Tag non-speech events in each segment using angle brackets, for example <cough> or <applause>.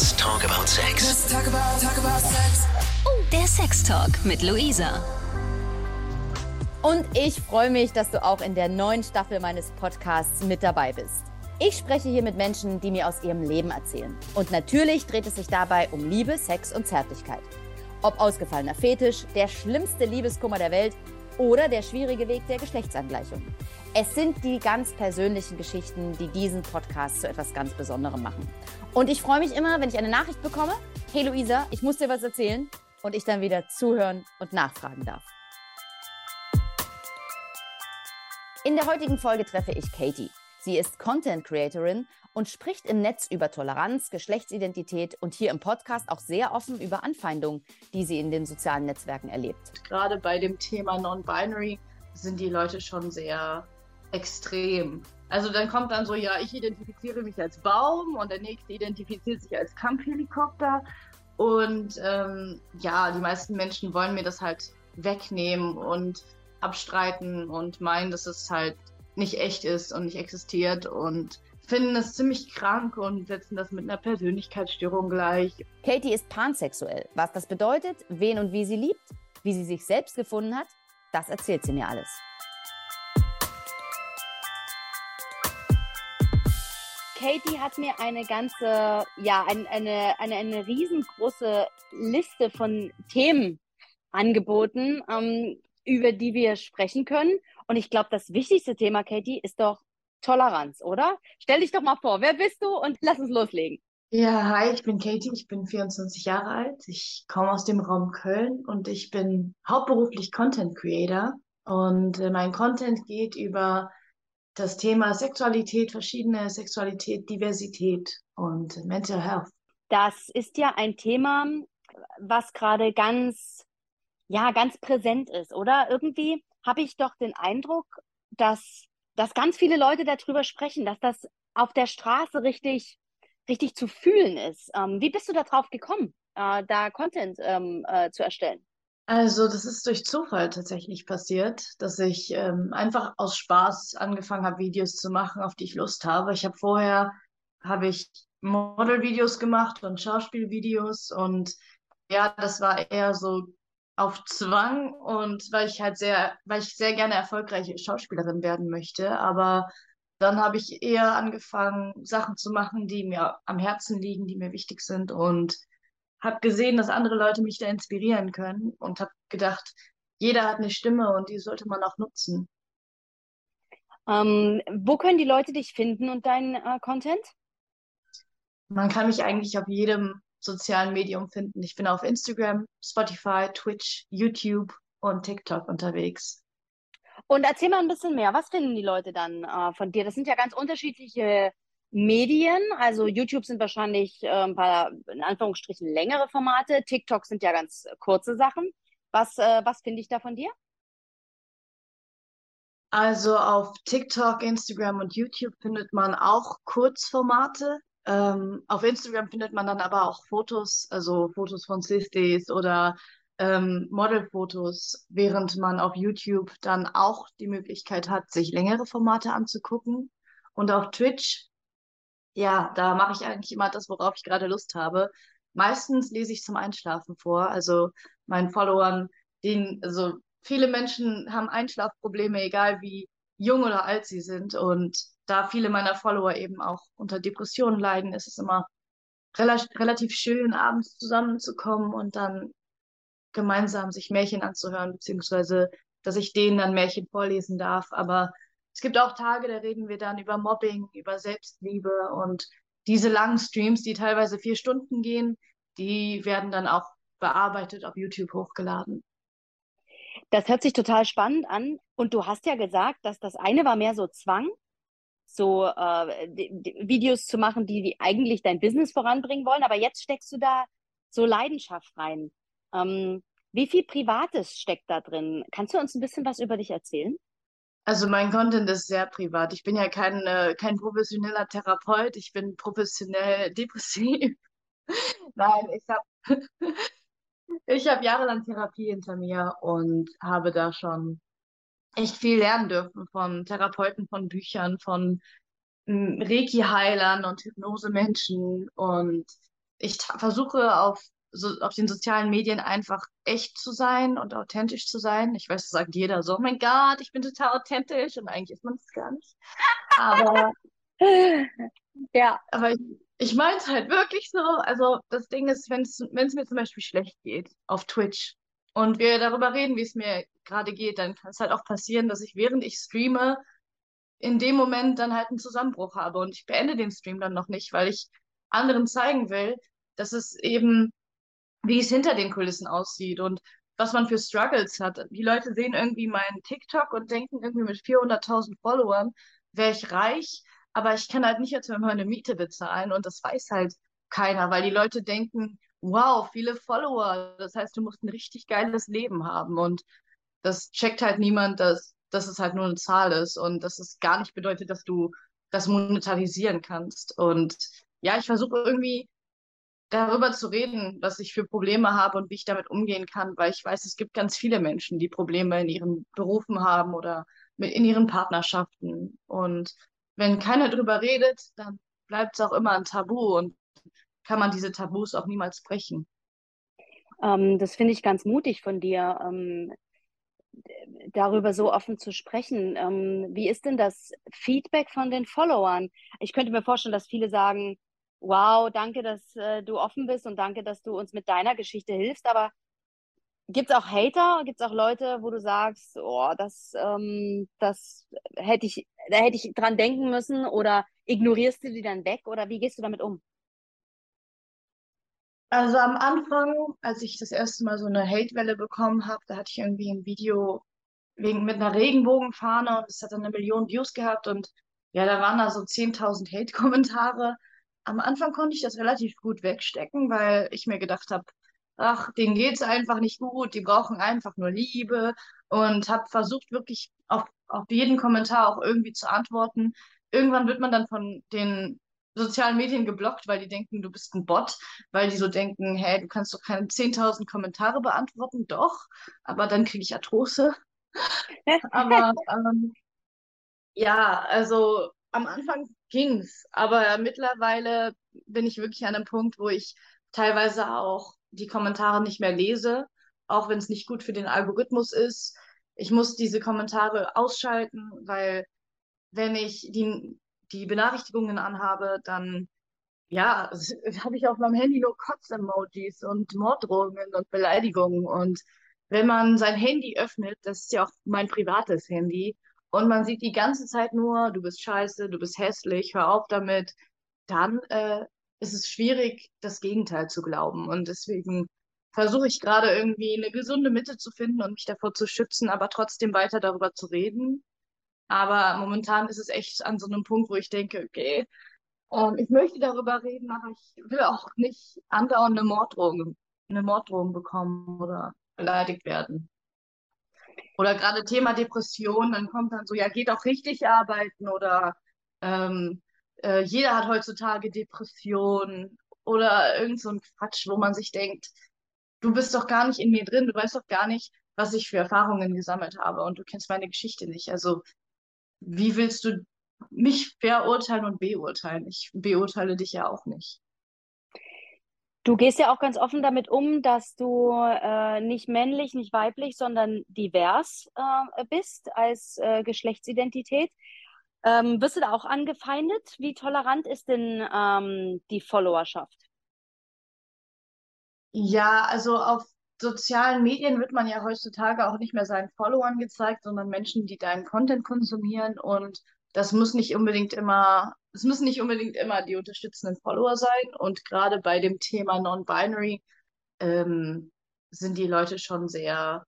Let's talk about sex. Let's talk about, talk about sex. Oh, der Sex Talk mit Luisa. Und ich freue mich, dass du auch in der neuen Staffel meines Podcasts mit dabei bist. Ich spreche hier mit Menschen, die mir aus ihrem Leben erzählen. Und natürlich dreht es sich dabei um Liebe, Sex und Zärtlichkeit. Ob ausgefallener Fetisch, der schlimmste Liebeskummer der Welt oder der schwierige Weg der Geschlechtsangleichung. Es sind die ganz persönlichen Geschichten, die diesen Podcast zu etwas ganz Besonderem machen. Und ich freue mich immer, wenn ich eine Nachricht bekomme. Hey Luisa, ich muss dir was erzählen. Und ich dann wieder zuhören und nachfragen darf. In der heutigen Folge treffe ich Katie. Sie ist Content Creatorin und spricht im Netz über Toleranz, Geschlechtsidentität und hier im Podcast auch sehr offen über Anfeindungen, die sie in den sozialen Netzwerken erlebt. Gerade bei dem Thema Non-Binary sind die Leute schon sehr extrem. Also dann kommt dann so, ja, ich identifiziere mich als Baum und der nächste identifiziert sich als Kampfhelikopter. Und ähm, ja, die meisten Menschen wollen mir das halt wegnehmen und abstreiten und meinen, dass es halt nicht echt ist und nicht existiert und finden es ziemlich krank und setzen das mit einer Persönlichkeitsstörung gleich. Katie ist pansexuell. Was das bedeutet, wen und wie sie liebt, wie sie sich selbst gefunden hat, das erzählt sie mir alles. Katie hat mir eine ganze, ja, ein, eine, eine, eine riesengroße Liste von Themen angeboten, ähm, über die wir sprechen können. Und ich glaube, das wichtigste Thema, Katie, ist doch Toleranz, oder? Stell dich doch mal vor, wer bist du und lass uns loslegen. Ja, hi, ich bin Katie, ich bin 24 Jahre alt. Ich komme aus dem Raum Köln und ich bin hauptberuflich Content Creator. Und äh, mein Content geht über das Thema Sexualität, verschiedene Sexualität, Diversität und Mental Health. Das ist ja ein Thema, was gerade ganz, ja, ganz präsent ist, oder? Irgendwie habe ich doch den Eindruck, dass, dass ganz viele Leute darüber sprechen, dass das auf der Straße richtig, richtig zu fühlen ist. Ähm, wie bist du darauf gekommen, äh, da Content ähm, äh, zu erstellen? Also, das ist durch Zufall tatsächlich passiert, dass ich ähm, einfach aus Spaß angefangen habe, Videos zu machen, auf die ich Lust habe. Ich habe vorher habe ich Modelvideos gemacht und Schauspielvideos und ja, das war eher so auf Zwang und weil ich halt sehr, weil ich sehr gerne erfolgreiche Schauspielerin werden möchte. Aber dann habe ich eher angefangen, Sachen zu machen, die mir am Herzen liegen, die mir wichtig sind und habe gesehen, dass andere Leute mich da inspirieren können und habe gedacht, jeder hat eine Stimme und die sollte man auch nutzen. Ähm, wo können die Leute dich finden und deinen äh, Content? Man kann mich eigentlich auf jedem sozialen Medium finden. Ich bin auf Instagram, Spotify, Twitch, YouTube und TikTok unterwegs. Und erzähl mal ein bisschen mehr. Was finden die Leute dann äh, von dir? Das sind ja ganz unterschiedliche Medien. Also YouTube sind wahrscheinlich äh, ein paar, in Anführungsstrichen, längere Formate. TikTok sind ja ganz kurze Sachen. Was, äh, was finde ich da von dir? Also auf TikTok, Instagram und YouTube findet man auch Kurzformate. Ähm, auf Instagram findet man dann aber auch Fotos, also Fotos von Sistis oder ähm, Modelfotos, während man auf YouTube dann auch die Möglichkeit hat, sich längere Formate anzugucken. Und auf Twitch ja, da mache ich eigentlich immer das, worauf ich gerade Lust habe. Meistens lese ich zum Einschlafen vor. Also meinen Followern, denen, also viele Menschen haben Einschlafprobleme, egal wie jung oder alt sie sind. Und da viele meiner Follower eben auch unter Depressionen leiden, ist es immer rela relativ schön, abends zusammenzukommen und dann gemeinsam sich Märchen anzuhören, beziehungsweise dass ich denen dann Märchen vorlesen darf. Aber es gibt auch Tage, da reden wir dann über Mobbing, über Selbstliebe und diese langen Streams, die teilweise vier Stunden gehen, die werden dann auch bearbeitet auf YouTube hochgeladen. Das hört sich total spannend an. Und du hast ja gesagt, dass das eine war mehr so Zwang, so äh, Videos zu machen, die, die eigentlich dein Business voranbringen wollen. Aber jetzt steckst du da so Leidenschaft rein. Ähm, wie viel Privates steckt da drin? Kannst du uns ein bisschen was über dich erzählen? Also mein Content ist sehr privat. Ich bin ja kein, äh, kein professioneller Therapeut. Ich bin professionell <laughs> depressiv. Nein, ich habe <laughs> ich hab jahrelang Therapie hinter mir und habe da schon echt viel lernen dürfen von Therapeuten, von Büchern, von hm, Reiki-Heilern und Hypnose-Menschen. Und ich versuche auf, so, auf den sozialen Medien einfach echt zu sein und authentisch zu sein. Ich weiß, das sagt jeder so, oh mein Gott, ich bin total authentisch und eigentlich ist man es gar nicht. Aber, <laughs> ja. aber ich, ich meine es halt wirklich so. Also das Ding ist, wenn es mir zum Beispiel schlecht geht auf Twitch und wir darüber reden, wie es mir gerade geht, dann kann es halt auch passieren, dass ich während ich streame, in dem Moment dann halt einen Zusammenbruch habe und ich beende den Stream dann noch nicht, weil ich anderen zeigen will, dass es eben, wie es hinter den Kulissen aussieht und was man für Struggles hat. Die Leute sehen irgendwie meinen TikTok und denken irgendwie mit 400.000 Followern wäre ich reich, aber ich kann halt nicht jetzt meine Miete bezahlen und das weiß halt keiner, weil die Leute denken, wow, viele Follower, das heißt, du musst ein richtig geiles Leben haben und das checkt halt niemand, dass, dass es halt nur eine Zahl ist und dass es gar nicht bedeutet, dass du das monetarisieren kannst. Und ja, ich versuche irgendwie darüber zu reden, was ich für Probleme habe und wie ich damit umgehen kann, weil ich weiß, es gibt ganz viele Menschen, die Probleme in ihren Berufen haben oder mit, in ihren Partnerschaften. Und wenn keiner drüber redet, dann bleibt es auch immer ein Tabu und kann man diese Tabus auch niemals brechen. Ähm, das finde ich ganz mutig von dir, ähm, darüber so offen zu sprechen. Ähm, wie ist denn das Feedback von den Followern? Ich könnte mir vorstellen, dass viele sagen, wow, danke, dass äh, du offen bist und danke, dass du uns mit deiner Geschichte hilfst. Aber gibt es auch Hater? Gibt es auch Leute, wo du sagst, oh, das, ähm, das hätte ich, da hätte ich dran denken müssen oder ignorierst du die dann weg oder wie gehst du damit um? Also am Anfang, als ich das erste Mal so eine Hatewelle bekommen habe, da hatte ich irgendwie ein Video wegen mit einer Regenbogenfahne und es hat dann eine Million Views gehabt und ja, da waren da so 10.000 Hate-Kommentare am Anfang konnte ich das relativ gut wegstecken, weil ich mir gedacht habe, ach, denen geht's einfach nicht gut, die brauchen einfach nur Liebe und habe versucht wirklich auf, auf jeden Kommentar auch irgendwie zu antworten. Irgendwann wird man dann von den sozialen Medien geblockt, weil die denken, du bist ein Bot, weil die so denken, hey, du kannst doch keine 10.000 Kommentare beantworten, doch, aber dann kriege ich Arthrose. <laughs> aber ähm, ja, also am Anfang ging's, aber mittlerweile bin ich wirklich an einem Punkt, wo ich teilweise auch die Kommentare nicht mehr lese, auch wenn es nicht gut für den Algorithmus ist. Ich muss diese Kommentare ausschalten, weil wenn ich die, die Benachrichtigungen anhabe, dann ja, <laughs> habe ich auf meinem Handy nur Kotz-Emojis und Morddrohungen und Beleidigungen. Und wenn man sein Handy öffnet, das ist ja auch mein privates Handy, und man sieht die ganze Zeit nur, du bist scheiße, du bist hässlich, hör auf damit, dann äh, ist es schwierig, das Gegenteil zu glauben. Und deswegen versuche ich gerade irgendwie eine gesunde Mitte zu finden und mich davor zu schützen, aber trotzdem weiter darüber zu reden. Aber momentan ist es echt an so einem Punkt, wo ich denke, okay, ähm, ich möchte darüber reden, aber ich will auch nicht andauernd eine Morddrohung, eine Morddrohung bekommen oder beleidigt werden. Oder gerade Thema Depression, dann kommt dann so, ja, geht auch richtig arbeiten oder ähm, äh, jeder hat heutzutage Depression oder irgend so ein Quatsch, wo man sich denkt, du bist doch gar nicht in mir drin, du weißt doch gar nicht, was ich für Erfahrungen gesammelt habe und du kennst meine Geschichte nicht. Also wie willst du mich verurteilen und beurteilen? Ich beurteile dich ja auch nicht. Du gehst ja auch ganz offen damit um, dass du äh, nicht männlich, nicht weiblich, sondern divers äh, bist als äh, Geschlechtsidentität. Ähm, wirst du da auch angefeindet? Wie tolerant ist denn ähm, die Followerschaft? Ja, also auf sozialen Medien wird man ja heutzutage auch nicht mehr seinen Followern gezeigt, sondern Menschen, die deinen Content konsumieren. Und das muss nicht unbedingt immer es müssen nicht unbedingt immer die unterstützenden Follower sein. Und gerade bei dem Thema Non-Binary ähm, sind die Leute schon sehr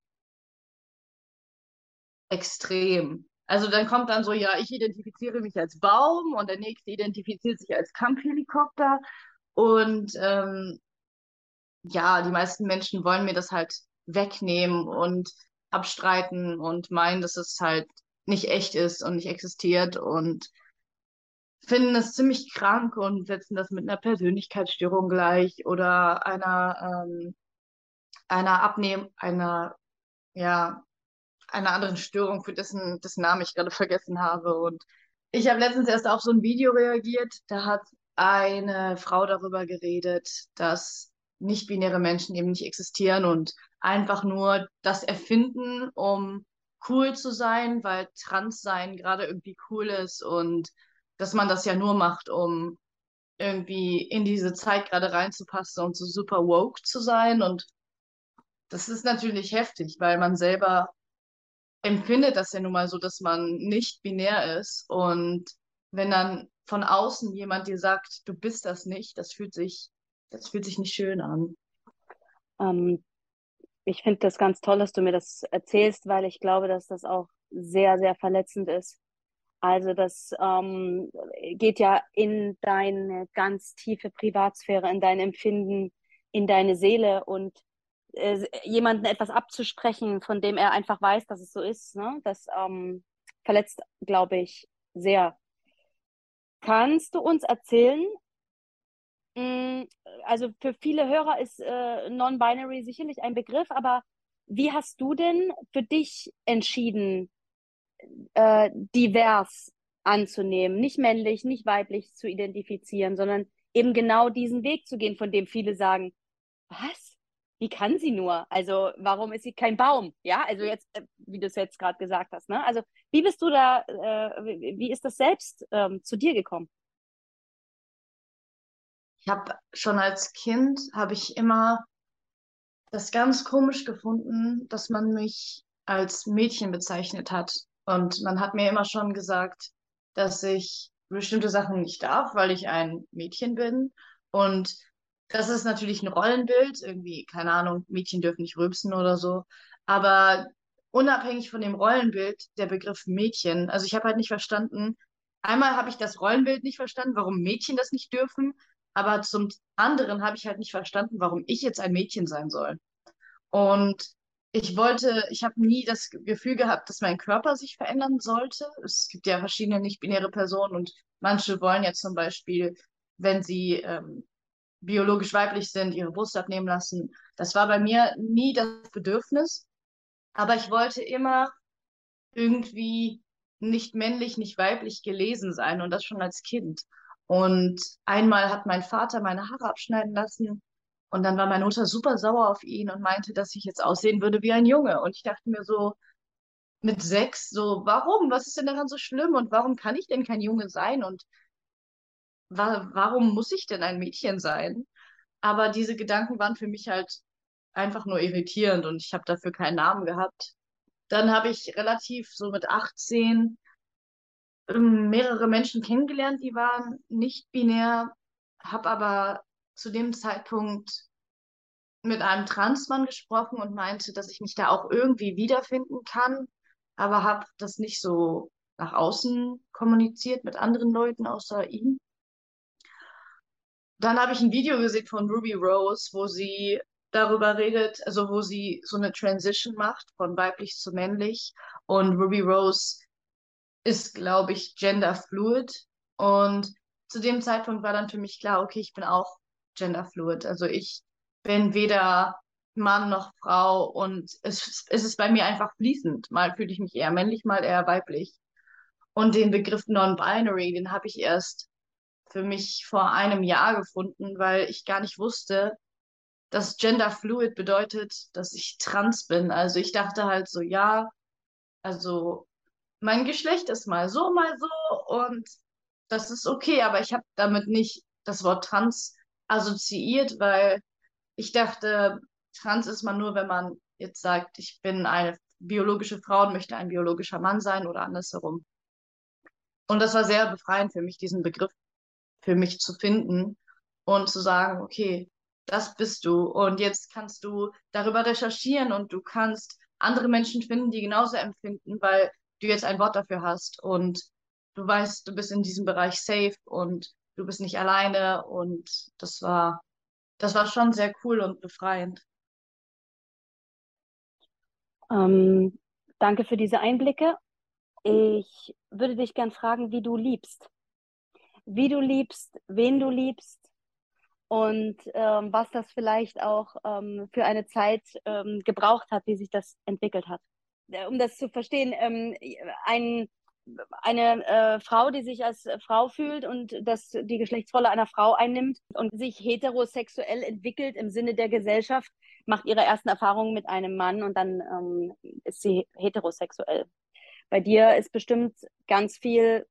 extrem. Also dann kommt dann so, ja, ich identifiziere mich als Baum und der nächste identifiziert sich als Kampfhelikopter. Und ähm, ja, die meisten Menschen wollen mir das halt wegnehmen und abstreiten und meinen, dass es halt nicht echt ist und nicht existiert. Und finden es ziemlich krank und setzen das mit einer Persönlichkeitsstörung gleich oder einer, ähm, einer Abnehmen, einer, ja, einer anderen Störung, für dessen, dessen Namen ich gerade vergessen habe. Und ich habe letztens erst auf so ein Video reagiert, da hat eine Frau darüber geredet, dass nicht-binäre Menschen eben nicht existieren und einfach nur das erfinden, um cool zu sein, weil Transsein gerade irgendwie cool ist und dass man das ja nur macht, um irgendwie in diese Zeit gerade reinzupassen und so super woke zu sein. Und das ist natürlich heftig, weil man selber empfindet das ja nun mal so, dass man nicht binär ist. Und wenn dann von außen jemand dir sagt, du bist das nicht, das fühlt sich, das fühlt sich nicht schön an. Ähm, ich finde das ganz toll, dass du mir das erzählst, weil ich glaube, dass das auch sehr, sehr verletzend ist. Also das ähm, geht ja in deine ganz tiefe Privatsphäre, in dein Empfinden, in deine Seele und äh, jemanden etwas abzusprechen, von dem er einfach weiß, dass es so ist, ne? das ähm, verletzt, glaube ich, sehr. Kannst du uns erzählen, Mm, also für viele Hörer ist äh, Non-Binary sicherlich ein Begriff, aber wie hast du denn für dich entschieden, äh, divers anzunehmen, nicht männlich, nicht weiblich zu identifizieren, sondern eben genau diesen Weg zu gehen, von dem viele sagen, was? Wie kann sie nur? Also warum ist sie kein Baum? Ja, also jetzt, äh, wie du es jetzt gerade gesagt hast. Ne? Also wie bist du da, äh, wie ist das selbst ähm, zu dir gekommen? Ich habe schon als Kind, habe ich immer das ganz komisch gefunden, dass man mich als Mädchen bezeichnet hat. Und man hat mir immer schon gesagt, dass ich bestimmte Sachen nicht darf, weil ich ein Mädchen bin. Und das ist natürlich ein Rollenbild, irgendwie, keine Ahnung, Mädchen dürfen nicht rülpsen oder so. Aber unabhängig von dem Rollenbild, der Begriff Mädchen, also ich habe halt nicht verstanden, einmal habe ich das Rollenbild nicht verstanden, warum Mädchen das nicht dürfen. Aber zum anderen habe ich halt nicht verstanden, warum ich jetzt ein Mädchen sein soll. Und ich wollte, ich habe nie das Gefühl gehabt, dass mein Körper sich verändern sollte. Es gibt ja verschiedene nicht-binäre Personen und manche wollen ja zum Beispiel, wenn sie ähm, biologisch weiblich sind, ihre Brust abnehmen lassen. Das war bei mir nie das Bedürfnis. Aber ich wollte immer irgendwie nicht männlich, nicht weiblich gelesen sein und das schon als Kind. Und einmal hat mein Vater meine Haare abschneiden lassen und dann war meine Mutter super sauer auf ihn und meinte, dass ich jetzt aussehen würde wie ein Junge. Und ich dachte mir so mit sechs, so, warum? Was ist denn daran so schlimm? Und warum kann ich denn kein Junge sein? Und wa warum muss ich denn ein Mädchen sein? Aber diese Gedanken waren für mich halt einfach nur irritierend und ich habe dafür keinen Namen gehabt. Dann habe ich relativ so mit 18 ähm, mehrere Menschen kennengelernt, die waren nicht binär, habe aber zu dem Zeitpunkt mit einem Transmann gesprochen und meinte, dass ich mich da auch irgendwie wiederfinden kann, aber habe das nicht so nach außen kommuniziert mit anderen Leuten außer ihm. Dann habe ich ein Video gesehen von Ruby Rose, wo sie darüber redet, also wo sie so eine Transition macht von weiblich zu männlich. Und Ruby Rose ist, glaube ich, genderfluid. Und zu dem Zeitpunkt war dann für mich klar, okay, ich bin auch genderfluid. Also ich bin weder Mann noch Frau und es, es ist bei mir einfach fließend. Mal fühle ich mich eher männlich, mal eher weiblich. Und den Begriff Non-Binary, den habe ich erst für mich vor einem Jahr gefunden, weil ich gar nicht wusste, dass Genderfluid bedeutet, dass ich trans bin. Also ich dachte halt so, ja, also mein Geschlecht ist mal so, mal so und das ist okay, aber ich habe damit nicht das Wort trans assoziiert, weil ich dachte, trans ist man nur, wenn man jetzt sagt, ich bin eine biologische Frau und möchte ein biologischer Mann sein oder andersherum. Und das war sehr befreiend für mich, diesen Begriff für mich zu finden und zu sagen, okay, das bist du und jetzt kannst du darüber recherchieren und du kannst andere Menschen finden, die genauso empfinden, weil du jetzt ein Wort dafür hast und du weißt, du bist in diesem Bereich safe und du bist nicht alleine und das war, das war schon sehr cool und befreiend. Ähm, danke für diese Einblicke. Ich würde dich gern fragen, wie du liebst. Wie du liebst, wen du liebst und ähm, was das vielleicht auch ähm, für eine Zeit ähm, gebraucht hat, wie sich das entwickelt hat. Äh, um das zu verstehen, ähm, ein eine äh, Frau, die sich als Frau fühlt und das die Geschlechtsrolle einer Frau einnimmt und sich heterosexuell entwickelt im Sinne der Gesellschaft, macht ihre ersten Erfahrungen mit einem Mann und dann ähm, ist sie heterosexuell. Bei dir ist bestimmt ganz viel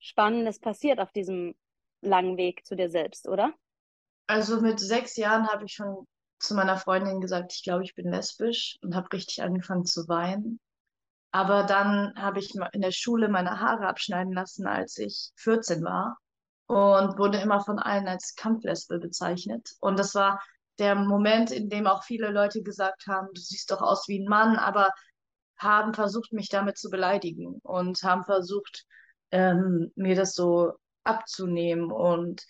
Spannendes passiert auf diesem langen Weg zu dir selbst, oder? Also mit sechs Jahren habe ich schon zu meiner Freundin gesagt, ich glaube, ich bin lesbisch und habe richtig angefangen zu weinen. Aber dann habe ich in der Schule meine Haare abschneiden lassen, als ich 14 war und wurde immer von allen als Kampflesbe bezeichnet. Und das war der Moment, in dem auch viele Leute gesagt haben, du siehst doch aus wie ein Mann, aber haben versucht, mich damit zu beleidigen und haben versucht, ähm, mir das so abzunehmen. Und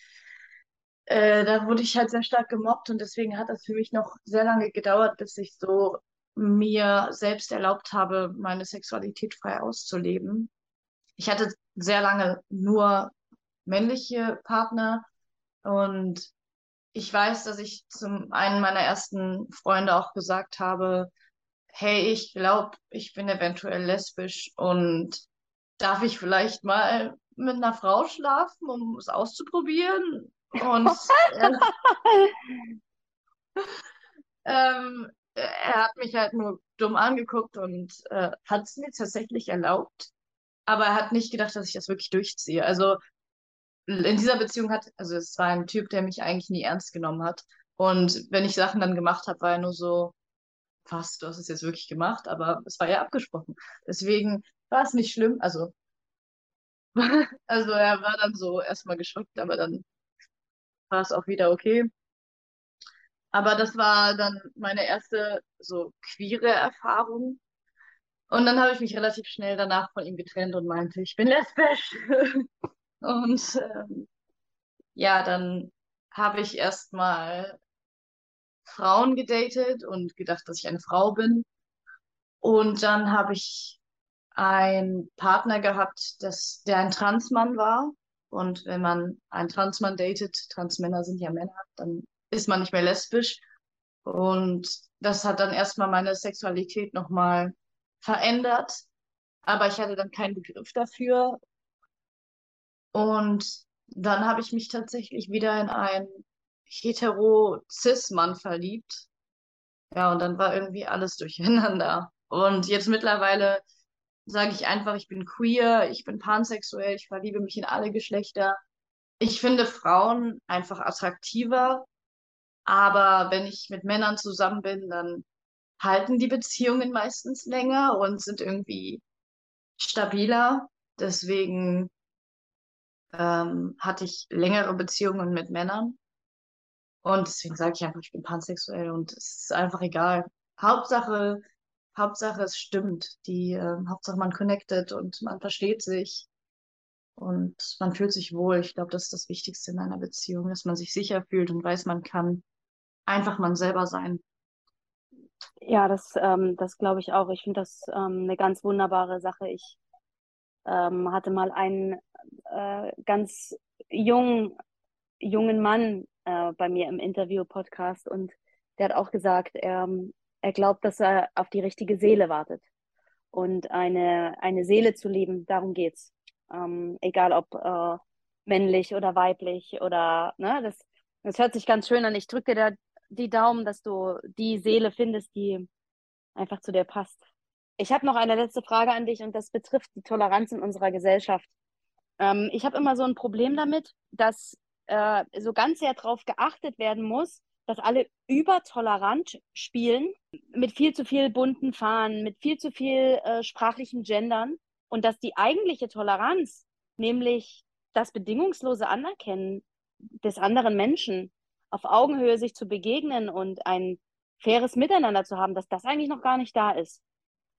äh, da wurde ich halt sehr stark gemobbt und deswegen hat das für mich noch sehr lange gedauert, bis ich so mir selbst erlaubt habe, meine Sexualität frei auszuleben. Ich hatte sehr lange nur männliche Partner und ich weiß, dass ich zum einen meiner ersten Freunde auch gesagt habe, hey, ich glaube, ich bin eventuell lesbisch und darf ich vielleicht mal mit einer Frau schlafen, um es auszuprobieren? Und <laughs> äh, <laughs> ähm, er hat mich halt nur dumm angeguckt und äh, hat es mir tatsächlich erlaubt. Aber er hat nicht gedacht, dass ich das wirklich durchziehe. Also in dieser Beziehung hat, also es war ein Typ, der mich eigentlich nie ernst genommen hat. Und wenn ich Sachen dann gemacht habe, war er nur so, fast, du hast es jetzt wirklich gemacht, aber es war ja abgesprochen. Deswegen war es nicht schlimm. Also, <laughs> also er war dann so erstmal geschockt, aber dann war es auch wieder okay. Aber das war dann meine erste so queere Erfahrung. Und dann habe ich mich relativ schnell danach von ihm getrennt und meinte, ich bin lesbisch. <laughs> und ähm, ja, dann habe ich erstmal Frauen gedatet und gedacht, dass ich eine Frau bin. Und dann habe ich einen Partner gehabt, das, der ein Transmann war. Und wenn man einen Transmann datet, Transmänner sind ja Männer, dann ist man nicht mehr lesbisch. Und das hat dann erstmal meine Sexualität nochmal verändert. Aber ich hatte dann keinen Begriff dafür. Und dann habe ich mich tatsächlich wieder in einen hetero-cis-Mann verliebt. Ja, und dann war irgendwie alles <laughs> durcheinander. Und jetzt mittlerweile sage ich einfach, ich bin queer, ich bin pansexuell, ich verliebe mich in alle Geschlechter. Ich finde Frauen einfach attraktiver aber wenn ich mit Männern zusammen bin, dann halten die Beziehungen meistens länger und sind irgendwie stabiler. Deswegen ähm, hatte ich längere Beziehungen mit Männern. Und deswegen sage ich einfach, ich bin pansexuell und es ist einfach egal. Hauptsache, Hauptsache es stimmt. Die äh, Hauptsache man connected und man versteht sich und man fühlt sich wohl. Ich glaube, das ist das Wichtigste in einer Beziehung, dass man sich sicher fühlt und weiß, man kann einfach man selber sein. Ja, das, ähm, das glaube ich auch. Ich finde das ähm, eine ganz wunderbare Sache. Ich ähm, hatte mal einen äh, ganz jungen, jungen Mann äh, bei mir im Interview-Podcast und der hat auch gesagt, er, er glaubt, dass er auf die richtige Seele wartet. Und eine, eine Seele zu lieben, darum geht's. Ähm, egal ob äh, männlich oder weiblich oder, ne, das, das hört sich ganz schön an. Ich drücke dir da die Daumen, dass du die Seele findest, die einfach zu dir passt. Ich habe noch eine letzte Frage an dich und das betrifft die Toleranz in unserer Gesellschaft. Ähm, ich habe immer so ein Problem damit, dass äh, so ganz sehr darauf geachtet werden muss, dass alle übertolerant spielen, mit viel zu viel bunten Fahnen, mit viel zu viel äh, sprachlichen Gendern und dass die eigentliche Toleranz, nämlich das bedingungslose Anerkennen des anderen Menschen, auf Augenhöhe sich zu begegnen und ein faires Miteinander zu haben, dass das eigentlich noch gar nicht da ist.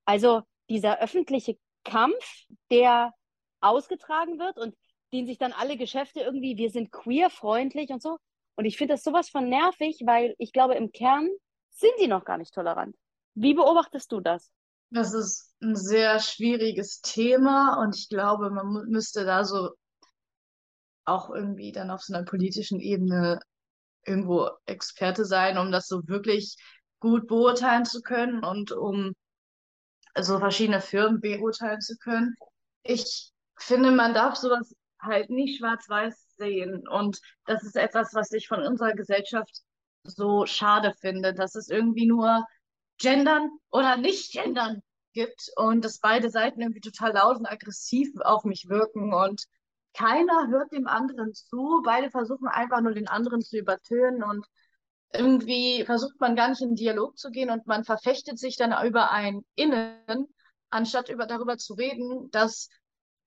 Also dieser öffentliche Kampf, der ausgetragen wird und den sich dann alle Geschäfte irgendwie, wir sind queer-freundlich und so. Und ich finde das sowas von nervig, weil ich glaube, im Kern sind die noch gar nicht tolerant. Wie beobachtest du das? Das ist ein sehr schwieriges Thema und ich glaube, man müsste da so auch irgendwie dann auf so einer politischen Ebene irgendwo Experte sein, um das so wirklich gut beurteilen zu können und um so verschiedene Firmen beurteilen zu können. ich finde, man darf sowas halt nicht schwarz-weiß sehen. Und das ist etwas, was ich von unserer Gesellschaft so schade finde, dass es irgendwie nur Gendern oder nicht Gendern gibt und dass beide Seiten irgendwie total laut und aggressiv auf mich wirken und keiner hört dem anderen zu. Beide versuchen einfach nur den anderen zu übertönen und irgendwie versucht man gar nicht in Dialog zu gehen und man verfechtet sich dann über ein Innen, anstatt über, darüber zu reden, dass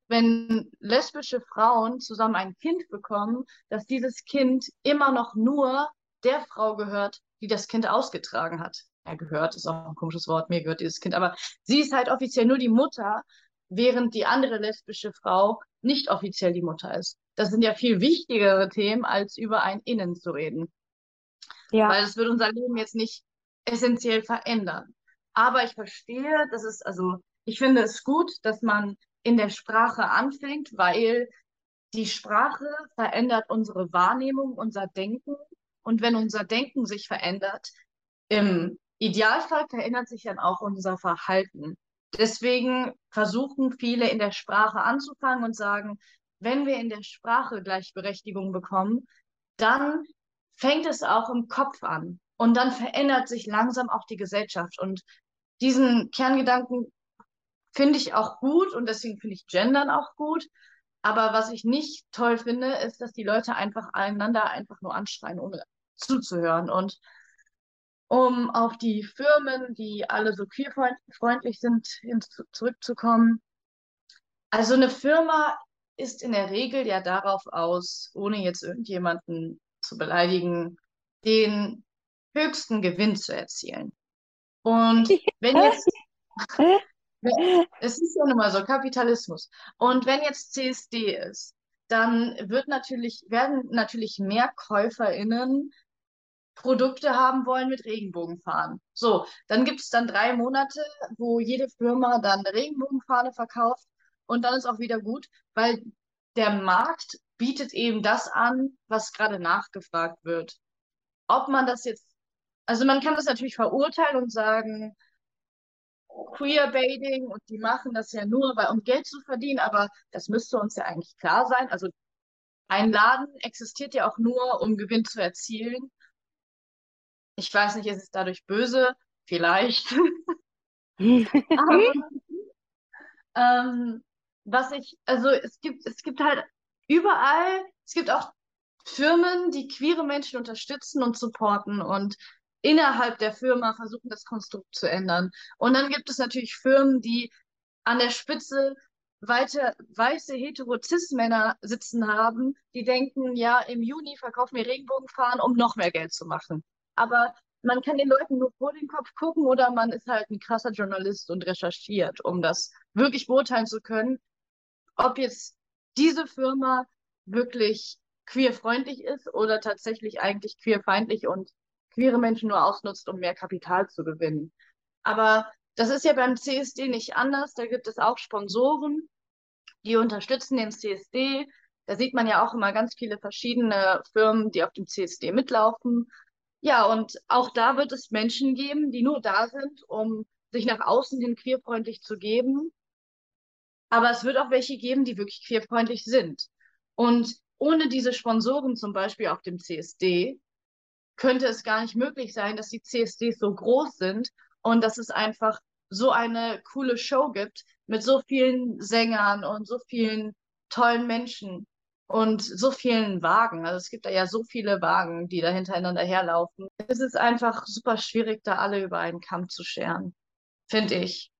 wenn lesbische Frauen zusammen ein Kind bekommen, dass dieses Kind immer noch nur der Frau gehört, die das Kind ausgetragen hat. Ja, gehört ist auch ein komisches Wort, mir gehört dieses Kind, aber sie ist halt offiziell nur die Mutter, während die andere lesbische Frau nicht offiziell die Mutter ist. Das sind ja viel wichtigere Themen, als über ein Innen zu reden. Ja. Weil es wird unser Leben jetzt nicht essentiell verändern. Aber ich verstehe, dass es, also ich finde es gut, dass man in der Sprache anfängt, weil die Sprache verändert unsere Wahrnehmung, unser Denken. Und wenn unser Denken sich verändert, im Idealfall verändert sich dann auch unser Verhalten. Deswegen versuchen viele in der Sprache anzufangen und sagen, wenn wir in der Sprache Gleichberechtigung bekommen, dann fängt es auch im Kopf an. Und dann verändert sich langsam auch die Gesellschaft. Und diesen Kerngedanken finde ich auch gut und deswegen finde ich Gendern auch gut. Aber was ich nicht toll finde, ist, dass die Leute einfach einander einfach nur anschreien, ohne zuzuhören. Und um auf die Firmen, die alle so queerfreundlich sind, zurückzukommen. Also eine Firma ist in der Regel ja darauf aus, ohne jetzt irgendjemanden zu beleidigen, den höchsten Gewinn zu erzielen. Und wenn jetzt, <laughs> es ist ja nun mal so, Kapitalismus. Und wenn jetzt CSD ist, dann wird natürlich, werden natürlich mehr KäuferInnen Produkte haben wollen mit Regenbogenfahnen. So, dann gibt es dann drei Monate, wo jede Firma dann eine Regenbogenfahne verkauft und dann ist auch wieder gut, weil der Markt bietet eben das an, was gerade nachgefragt wird. Ob man das jetzt, also man kann das natürlich verurteilen und sagen, Queerbaiting und die machen das ja nur, weil, um Geld zu verdienen, aber das müsste uns ja eigentlich klar sein. Also ein Laden existiert ja auch nur, um Gewinn zu erzielen. Ich weiß nicht, ist es dadurch böse? Vielleicht. <laughs> aber, ähm, was ich, also es gibt, es gibt halt überall, es gibt auch Firmen, die queere Menschen unterstützen und supporten und innerhalb der Firma versuchen, das Konstrukt zu ändern. Und dann gibt es natürlich Firmen, die an der Spitze weite, weiße hetero-cis-Männer sitzen haben, die denken, ja, im Juni verkaufen wir Regenbogenfahren, um noch mehr Geld zu machen. Aber man kann den Leuten nur vor den Kopf gucken oder man ist halt ein krasser Journalist und recherchiert, um das wirklich beurteilen zu können, ob jetzt diese Firma wirklich queerfreundlich ist oder tatsächlich eigentlich queerfeindlich und queere Menschen nur ausnutzt, um mehr Kapital zu gewinnen. Aber das ist ja beim CSD nicht anders. Da gibt es auch Sponsoren, die unterstützen den CSD. Da sieht man ja auch immer ganz viele verschiedene Firmen, die auf dem CSD mitlaufen. Ja, und auch da wird es Menschen geben, die nur da sind, um sich nach außen hin queerfreundlich zu geben aber es wird auch welche geben, die wirklich queerfreundlich sind. Und ohne diese Sponsoren zum Beispiel auf dem CSD könnte es gar nicht möglich sein, dass die CSDs so groß sind und dass es einfach so eine coole Show gibt mit so vielen Sängern und so vielen tollen Menschen und so vielen Wagen. Also es gibt da ja so viele Wagen, die da hintereinander herlaufen. Es ist einfach super schwierig, da alle über einen Kamm zu scheren, finde ich.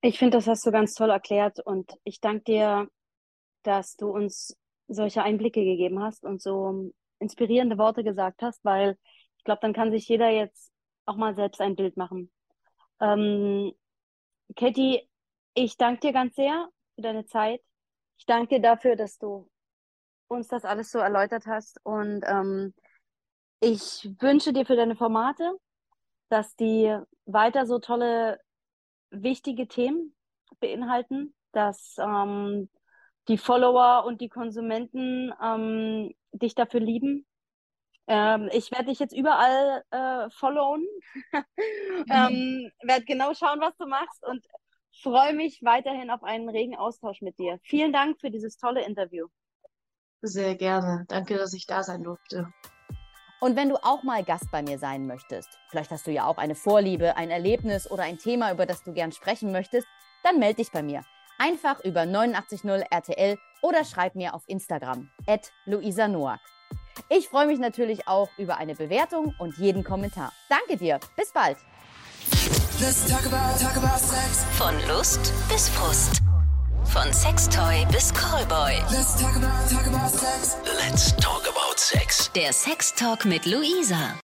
Ich finde, das hast du ganz toll erklärt und ich danke dir, dass du uns solche Einblicke gegeben hast und so inspirierende Worte gesagt hast, weil ich glaube, dann kann sich jeder jetzt auch mal selbst ein Bild machen. Ähm, Katie, ich danke dir ganz sehr für deine Zeit. Ich danke dir dafür, dass du uns das alles so erläutert hast. Und ähm, ich wünsche dir für deine Formate, dass die weiter so tolle wichtige Themen beinhalten, dass ähm, die Follower und die Konsumenten ähm, dich dafür lieben. Ähm, ich werde dich jetzt überall äh, followen, <laughs> ähm, werde genau schauen, was du machst. Und freue mich weiterhin auf einen regen Austausch mit dir. Vielen Dank für dieses tolle Interview. Sehr gerne. Danke, dass ich da sein durfte. Und wenn du auch mal Gast bei mir sein möchtest, vielleicht hast du ja auch eine Vorliebe, ein Erlebnis oder ein Thema, über das du gern sprechen möchtest, dann melde dich bei mir. Einfach über 890 RTL oder schreib mir auf Instagram, at Luisa Noack. Ich freue mich natürlich auch über eine Bewertung und jeden Kommentar. Danke dir. Bis bald. Let's talk about, talk about sex. Von Lust bis Frust. Von Sextoy bis Callboy. Let's talk about, talk about sex. Let's talk about sex. Der Sextalk mit Luisa.